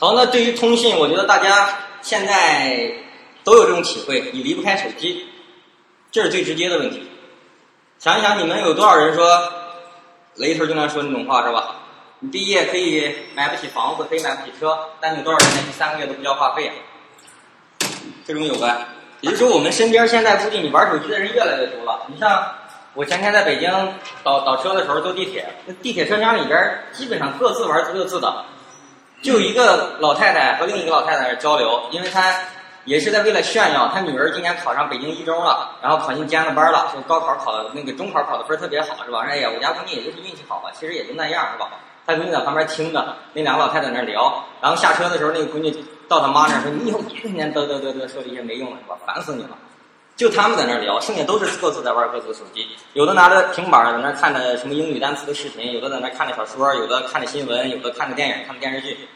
好，那对于通信，我觉得大家现在都有这种体会，你离不开手机，这是最直接的问题。想一想，你们有多少人说雷头经常说那种话是吧？你毕业可以买不起房子，可以买不起车，但有多少人连三个月都不交话费啊？这种有吧？也就是说，我们身边现在估计你玩手机的人越来越多了。你像我前天在北京倒倒车的时候坐地铁，那地铁车厢里边基本上各自玩各自的，就一个老太太和另一个老太太交流，因为她也是在为了炫耀，她女儿今年考上北京一中了，然后考进尖子班了，说高考考的那个中考考的分特别好，是吧？哎呀，我家闺女也就是运气好吧，其实也就那样，是吧？她闺女在旁边听着，那两个老太太在那聊，然后下车的时候，那个闺女到他妈那儿说：“你以后别天天嘚嘚嘚嘚说这些没用的，是吧？烦死你了。”就他们在那儿聊，剩下都是各自在玩各自的手机，有的拿着平板在那儿看着什么英语单词的视频，有的在那儿看着小说，有的看着新闻，有的看着电影、看着电视剧，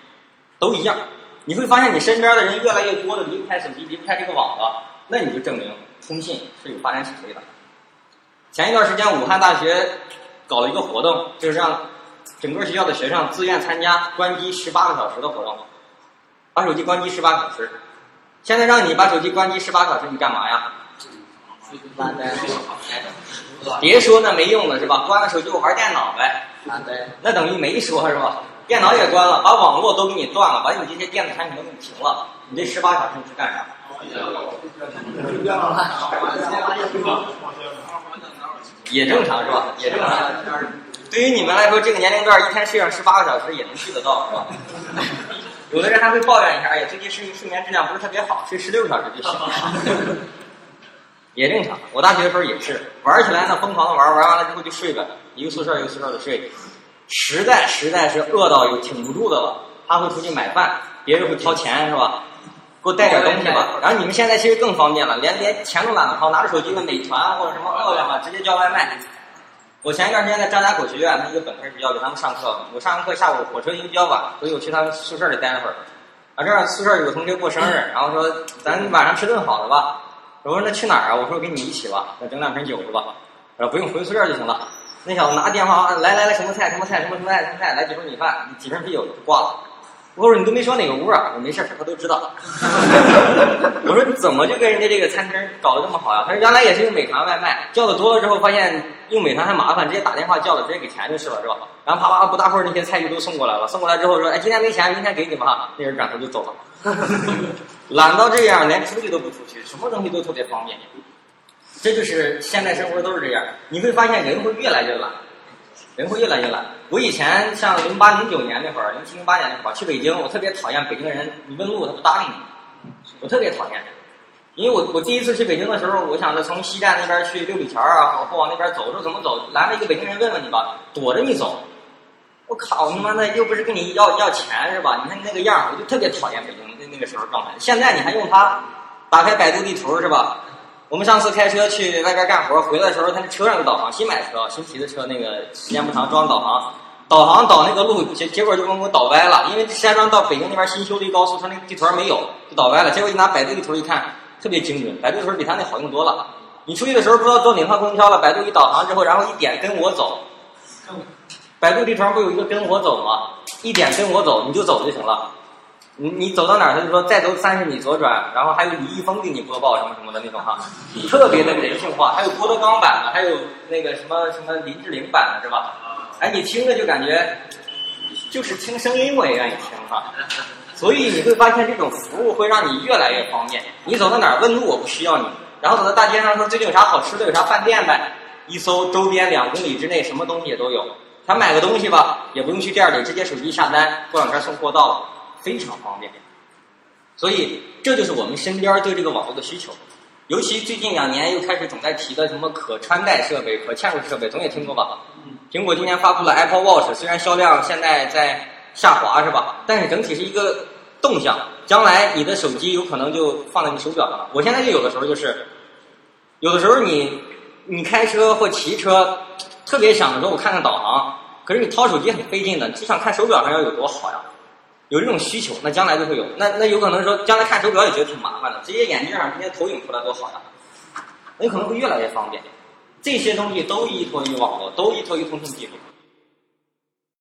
都一样。你会发现你身边的人越来越多的离不开手机，离不开这个网了，那你就证明通信是有发展潜力的。前一段时间，武汉大学搞了一个活动，就是让。整个学校的学生自愿参加关机十八个小时的活动，把手机关机十八小时。现在让你把手机关机十八小时，你干嘛呀？别说那没用的是吧？关了手机我玩电脑呗。那等于没说是吧？电脑也关了，把网络都给你断了，把你这些电子产品都给你停了。你这十八小时你去干啥？也正常是吧？也正常。对于你们来说，这个年龄段一天睡上十八个小时也能睡得到，是吧？有的人还会抱怨一下，哎呀，最近睡睡眠质量不是特别好，睡十六个小时就行。也正常，我大学的时候也是，玩起来呢疯狂的玩，玩完了之后就睡呗，一个宿舍一个宿舍的睡。实在实在是饿到有挺不住的了，他会出去买饭，别人会掏钱是吧？给我带点东西吧。然后你们现在其实更方便了，连连钱都懒得掏，拿着手机的美团或者什么饿了么直接叫外卖。我前一段时间在张家口学院，他一个本科学校给他们上课。我上完课下午火车因为比较晚，所以我去他们宿舍里待了会儿。啊，这儿宿舍有个同学过生日，然后说咱晚上吃顿好的吧。我说那去哪儿啊？我说跟你一起吧，那整两瓶酒是吧？我说不用回宿舍就行了。那小子拿电话来来来，什么菜什么菜什么什么菜什么菜，来几份米饭，几瓶啤酒就挂了。我说你都没说哪个屋啊？我没事他都知道。我说你怎么就跟人家这个餐厅搞得这么好呀？他说原来也是用美团外卖，叫的多了之后发现用美团还麻烦，直接打电话叫了，直接给钱就是了，是吧？然后啪啪不大会儿那些菜就都送过来了，送过来之后说哎今天没钱，明天给你吧。那人转头就走了，懒到这样连出去都不出去，什么东西都特别方便。这就是现代生活都是这样，你会发现人会越来越懒。人会越来越懒。我以前像零八零九年那会儿，零七零八年那会儿去北京，我特别讨厌北京人，你问路他不搭理你，我特别讨厌。因为我我第一次去北京的时候，我想着从西站那边去六里桥啊，往后往那边走，说怎么走？拦着一个北京人问问你吧，躲着你走。我靠，他妈的又不是跟你要要钱是吧？你看你那个样，我就特别讨厌北京那那个时候状态。现在你还用它，打开百度地图是吧？我们上次开车去外边干活，回来的时候，他那车上有导航，新买的车，新提的车，那个时间不长，装导航，导航导那个路，结结果就给我导歪了。因为石家庄到北京那边新修的一高速，他那个地图上没有，就导歪了。结果一拿百度地图一看，特别精准，百度地图比他那好用多了。你出去的时候不知道坐哪趟公交了，百度一导航之后，然后一点跟我走，百度地图上不有一个跟我走吗？一点跟我走，你就走就行了。你你走到哪儿，他就说再走三十米左转，然后还有李易峰给你播报什么什么的那种哈，特别的人性化。还有郭德纲版的，还有那个什么什么林志玲版的，是吧？哎，你听着就感觉就是听声音我也愿意听哈。所以你会发现这种服务会让你越来越方便。你走到哪儿问路我不需要你，然后走到大街上说最近有啥好吃的，有啥饭店呗？一搜周边两公里之内什么东西也都有。想买个东西吧，也不用去店里，直接手机下单，过两天送货到了。非常方便，所以这就是我们身边对这个网络的需求。尤其最近两年又开始总在提的什么可穿戴设备、可嵌入设备，总也听过吧？苹果今年发布了 Apple Watch，虽然销量现在在下滑，是吧？但是整体是一个动向，将来你的手机有可能就放在你手表上了。我现在就有的时候就是，有的时候你你开车或骑车，特别想说我看看导航，可是你掏手机很费劲的，就想看手表上要有多好呀。有这种需求，那将来就会有。那那有可能说，将来看手表也觉得挺麻烦的，直接眼镜上直接投影出来多好呀。那有可能会越来越方便。这些东西都依托于网络，都依托于通讯技术。